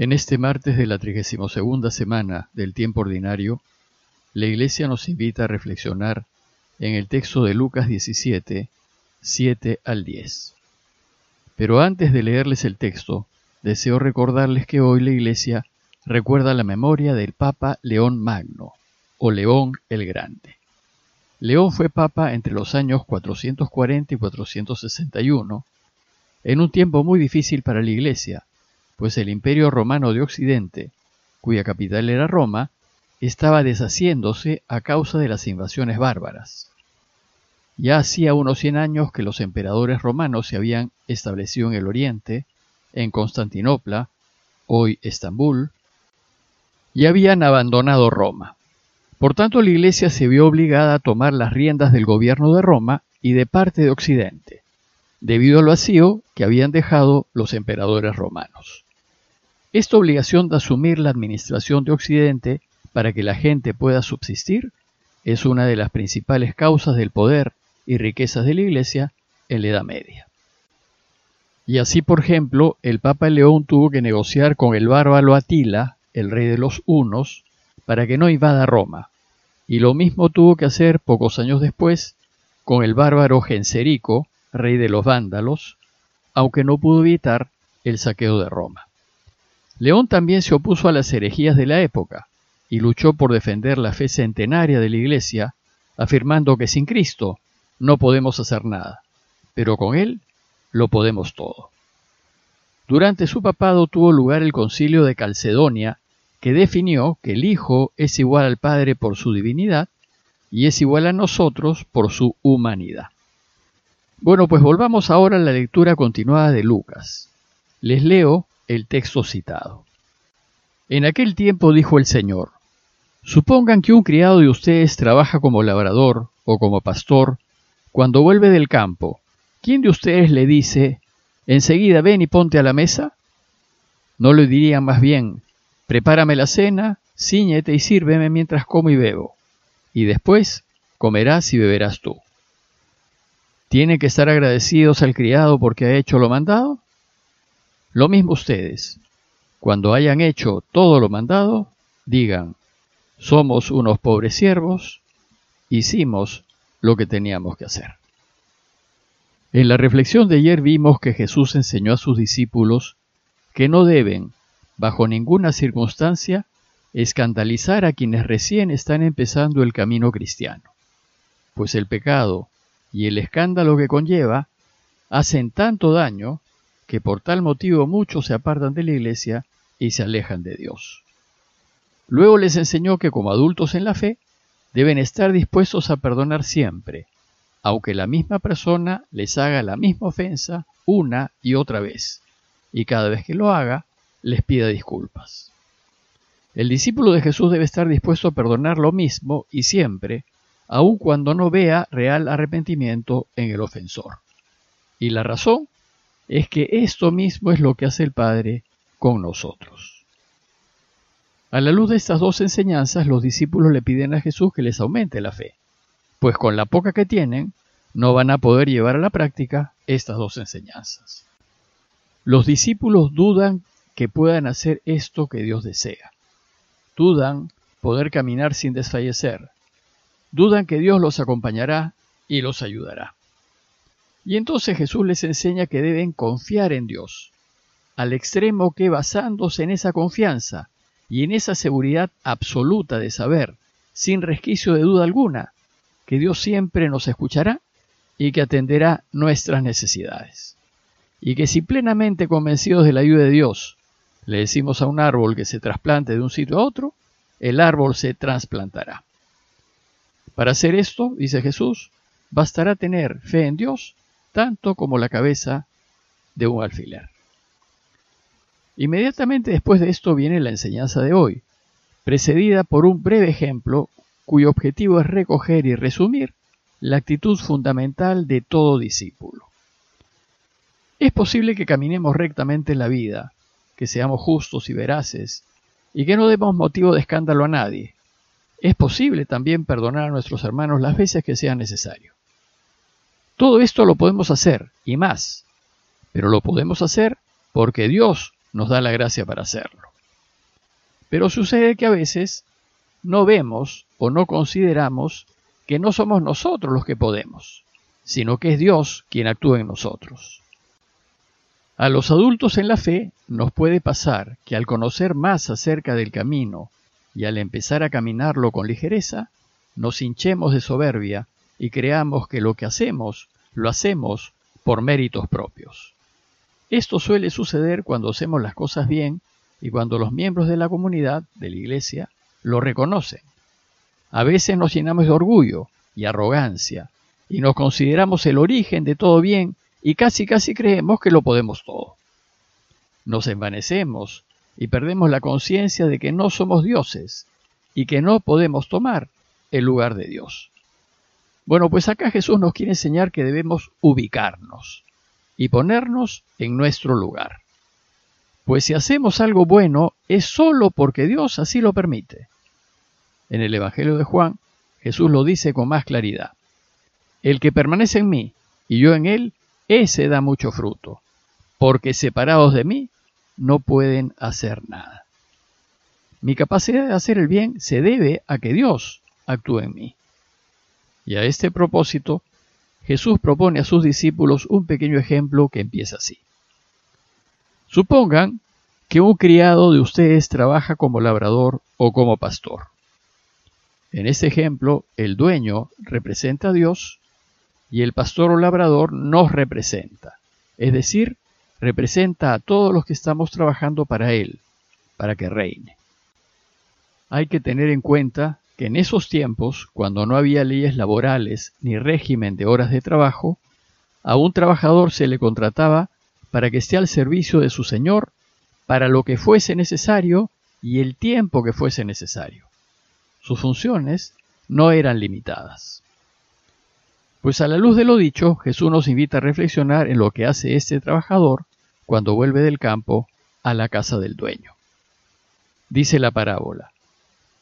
En este martes de la 32 semana del tiempo ordinario, la Iglesia nos invita a reflexionar en el texto de Lucas 17, 7 al 10. Pero antes de leerles el texto, deseo recordarles que hoy la Iglesia recuerda la memoria del Papa León Magno, o León el Grande. León fue papa entre los años 440 y 461, en un tiempo muy difícil para la Iglesia, pues el Imperio Romano de Occidente, cuya capital era Roma, estaba deshaciéndose a causa de las invasiones bárbaras. Ya hacía unos cien años que los emperadores romanos se habían establecido en el Oriente, en Constantinopla, hoy Estambul, y habían abandonado Roma. Por tanto, la Iglesia se vio obligada a tomar las riendas del gobierno de Roma y de parte de Occidente, debido al vacío que habían dejado los emperadores romanos. Esta obligación de asumir la administración de Occidente para que la gente pueda subsistir es una de las principales causas del poder y riquezas de la Iglesia en la Edad Media. Y así, por ejemplo, el Papa León tuvo que negociar con el bárbaro Atila, el rey de los hunos, para que no invada Roma, y lo mismo tuvo que hacer pocos años después con el bárbaro Genserico, rey de los vándalos, aunque no pudo evitar el saqueo de Roma. León también se opuso a las herejías de la época y luchó por defender la fe centenaria de la Iglesia, afirmando que sin Cristo no podemos hacer nada, pero con Él lo podemos todo. Durante su papado tuvo lugar el concilio de Calcedonia, que definió que el Hijo es igual al Padre por su divinidad y es igual a nosotros por su humanidad. Bueno, pues volvamos ahora a la lectura continuada de Lucas. Les leo el texto citado. En aquel tiempo dijo el Señor, Supongan que un criado de ustedes trabaja como labrador o como pastor, cuando vuelve del campo, ¿quién de ustedes le dice, enseguida ven y ponte a la mesa? ¿No le dirían más bien, prepárame la cena, ciñete y sírveme mientras como y bebo, y después comerás y beberás tú? ¿Tienen que estar agradecidos al criado porque ha hecho lo mandado? Lo mismo ustedes. Cuando hayan hecho todo lo mandado, digan, somos unos pobres siervos, hicimos lo que teníamos que hacer. En la reflexión de ayer vimos que Jesús enseñó a sus discípulos que no deben, bajo ninguna circunstancia, escandalizar a quienes recién están empezando el camino cristiano, pues el pecado y el escándalo que conlleva hacen tanto daño que por tal motivo muchos se apartan de la iglesia y se alejan de Dios. Luego les enseñó que como adultos en la fe deben estar dispuestos a perdonar siempre, aunque la misma persona les haga la misma ofensa una y otra vez, y cada vez que lo haga les pida disculpas. El discípulo de Jesús debe estar dispuesto a perdonar lo mismo y siempre, aun cuando no vea real arrepentimiento en el ofensor. Y la razón es que esto mismo es lo que hace el Padre con nosotros. A la luz de estas dos enseñanzas, los discípulos le piden a Jesús que les aumente la fe, pues con la poca que tienen, no van a poder llevar a la práctica estas dos enseñanzas. Los discípulos dudan que puedan hacer esto que Dios desea. Dudan poder caminar sin desfallecer. Dudan que Dios los acompañará y los ayudará. Y entonces Jesús les enseña que deben confiar en Dios, al extremo que basándose en esa confianza y en esa seguridad absoluta de saber, sin resquicio de duda alguna, que Dios siempre nos escuchará y que atenderá nuestras necesidades. Y que si plenamente convencidos de la ayuda de Dios le decimos a un árbol que se trasplante de un sitio a otro, el árbol se trasplantará. Para hacer esto, dice Jesús, bastará tener fe en Dios tanto como la cabeza de un alfiler. Inmediatamente después de esto viene la enseñanza de hoy, precedida por un breve ejemplo cuyo objetivo es recoger y resumir la actitud fundamental de todo discípulo. Es posible que caminemos rectamente en la vida, que seamos justos y veraces, y que no demos motivo de escándalo a nadie. Es posible también perdonar a nuestros hermanos las veces que sea necesario. Todo esto lo podemos hacer, y más, pero lo podemos hacer porque Dios nos da la gracia para hacerlo. Pero sucede que a veces no vemos o no consideramos que no somos nosotros los que podemos, sino que es Dios quien actúa en nosotros. A los adultos en la fe nos puede pasar que al conocer más acerca del camino y al empezar a caminarlo con ligereza, nos hinchemos de soberbia y creamos que lo que hacemos lo hacemos por méritos propios. Esto suele suceder cuando hacemos las cosas bien y cuando los miembros de la comunidad, de la iglesia, lo reconocen. A veces nos llenamos de orgullo y arrogancia y nos consideramos el origen de todo bien y casi casi creemos que lo podemos todo. Nos envanecemos y perdemos la conciencia de que no somos dioses y que no podemos tomar el lugar de Dios. Bueno, pues acá Jesús nos quiere enseñar que debemos ubicarnos y ponernos en nuestro lugar. Pues si hacemos algo bueno es solo porque Dios así lo permite. En el Evangelio de Juan, Jesús lo dice con más claridad. El que permanece en mí y yo en él, ese da mucho fruto, porque separados de mí no pueden hacer nada. Mi capacidad de hacer el bien se debe a que Dios actúe en mí. Y a este propósito, Jesús propone a sus discípulos un pequeño ejemplo que empieza así. Supongan que un criado de ustedes trabaja como labrador o como pastor. En este ejemplo, el dueño representa a Dios y el pastor o labrador nos representa, es decir, representa a todos los que estamos trabajando para Él, para que reine. Hay que tener en cuenta que en esos tiempos, cuando no había leyes laborales ni régimen de horas de trabajo, a un trabajador se le contrataba para que esté al servicio de su Señor para lo que fuese necesario y el tiempo que fuese necesario. Sus funciones no eran limitadas. Pues a la luz de lo dicho, Jesús nos invita a reflexionar en lo que hace este trabajador cuando vuelve del campo a la casa del dueño. Dice la parábola,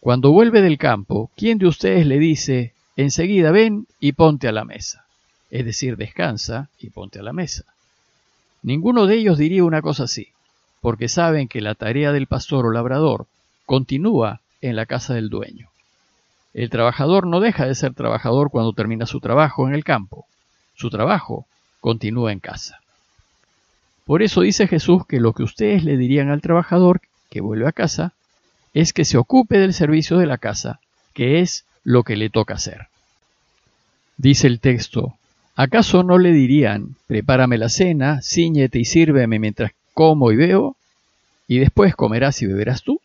cuando vuelve del campo, ¿quién de ustedes le dice, enseguida ven y ponte a la mesa? Es decir, descansa y ponte a la mesa. Ninguno de ellos diría una cosa así, porque saben que la tarea del pastor o labrador continúa en la casa del dueño. El trabajador no deja de ser trabajador cuando termina su trabajo en el campo. Su trabajo continúa en casa. Por eso dice Jesús que lo que ustedes le dirían al trabajador que vuelve a casa es que se ocupe del servicio de la casa, que es lo que le toca hacer. Dice el texto, ¿acaso no le dirían, prepárame la cena, ciñete y sírveme mientras como y veo, y después comerás y beberás tú?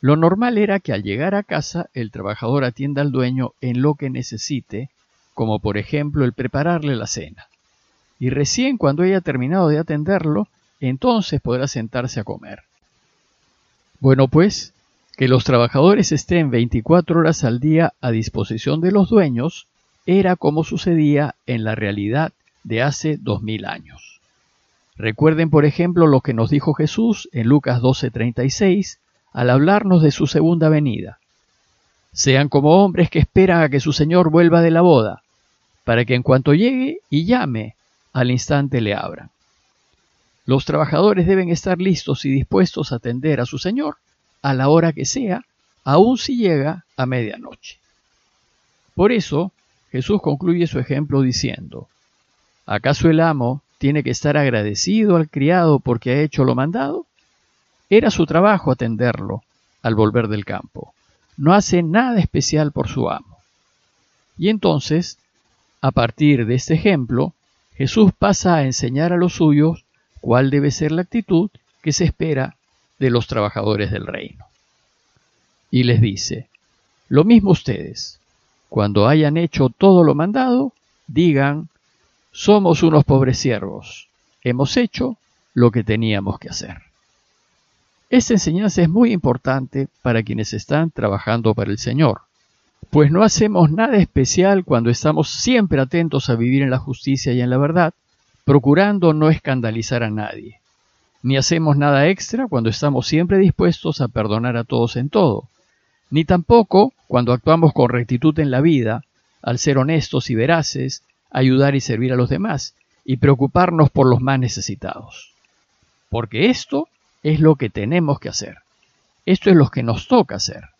Lo normal era que al llegar a casa el trabajador atienda al dueño en lo que necesite, como por ejemplo el prepararle la cena. Y recién cuando haya terminado de atenderlo, entonces podrá sentarse a comer. Bueno, pues, que los trabajadores estén 24 horas al día a disposición de los dueños era como sucedía en la realidad de hace dos mil años. Recuerden, por ejemplo, lo que nos dijo Jesús en Lucas 12:36 al hablarnos de su segunda venida. Sean como hombres que esperan a que su Señor vuelva de la boda, para que en cuanto llegue y llame, al instante le abran. Los trabajadores deben estar listos y dispuestos a atender a su Señor a la hora que sea, aun si llega a medianoche. Por eso, Jesús concluye su ejemplo diciendo, ¿acaso el amo tiene que estar agradecido al criado porque ha hecho lo mandado? Era su trabajo atenderlo al volver del campo. No hace nada especial por su amo. Y entonces, a partir de este ejemplo, Jesús pasa a enseñar a los suyos cuál debe ser la actitud que se espera de los trabajadores del reino. Y les dice, lo mismo ustedes, cuando hayan hecho todo lo mandado, digan, somos unos pobres siervos, hemos hecho lo que teníamos que hacer. Esta enseñanza es muy importante para quienes están trabajando para el Señor, pues no hacemos nada especial cuando estamos siempre atentos a vivir en la justicia y en la verdad, procurando no escandalizar a nadie. Ni hacemos nada extra cuando estamos siempre dispuestos a perdonar a todos en todo. Ni tampoco cuando actuamos con rectitud en la vida, al ser honestos y veraces, ayudar y servir a los demás, y preocuparnos por los más necesitados. Porque esto es lo que tenemos que hacer. esto es lo que nos toca hacer.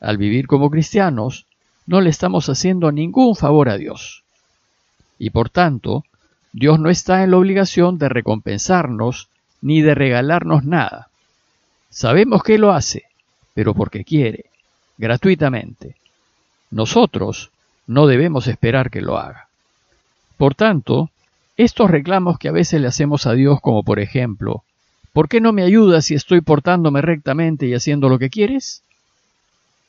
Al vivir como cristianos, no le estamos haciendo ningún favor a Dios. Y por tanto, Dios no está en la obligación de recompensarnos ni de regalarnos nada. Sabemos que lo hace, pero porque quiere, gratuitamente. Nosotros no debemos esperar que lo haga. Por tanto, estos reclamos que a veces le hacemos a Dios, como por ejemplo, ¿por qué no me ayudas si estoy portándome rectamente y haciendo lo que quieres?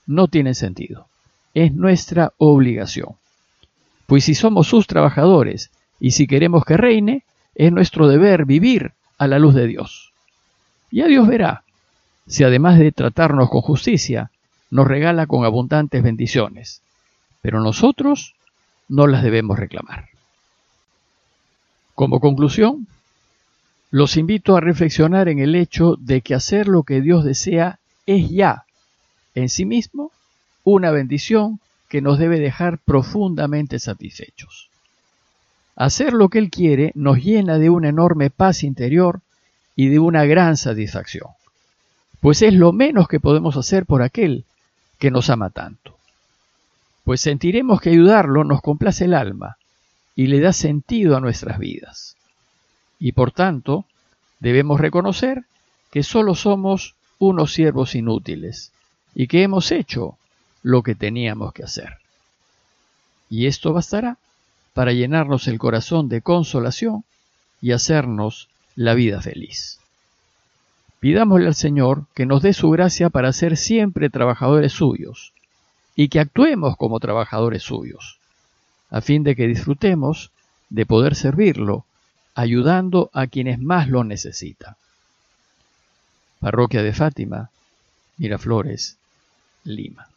No tienen sentido. Es nuestra obligación. Pues si somos sus trabajadores y si queremos que reine, es nuestro deber vivir a la luz de Dios. Ya Dios verá si además de tratarnos con justicia, nos regala con abundantes bendiciones. Pero nosotros no las debemos reclamar. Como conclusión, los invito a reflexionar en el hecho de que hacer lo que Dios desea es ya, en sí mismo, una bendición que nos debe dejar profundamente satisfechos. Hacer lo que Él quiere nos llena de una enorme paz interior y de una gran satisfacción, pues es lo menos que podemos hacer por aquel que nos ama tanto. Pues sentiremos que ayudarlo nos complace el alma y le da sentido a nuestras vidas. Y por tanto, debemos reconocer que solo somos unos siervos inútiles y que hemos hecho lo que teníamos que hacer. Y esto bastará para llenarnos el corazón de consolación y hacernos la vida feliz. Pidámosle al Señor que nos dé su gracia para ser siempre trabajadores suyos y que actuemos como trabajadores suyos, a fin de que disfrutemos de poder servirlo, ayudando a quienes más lo necesitan. Parroquia de Fátima, Miraflores, Lima.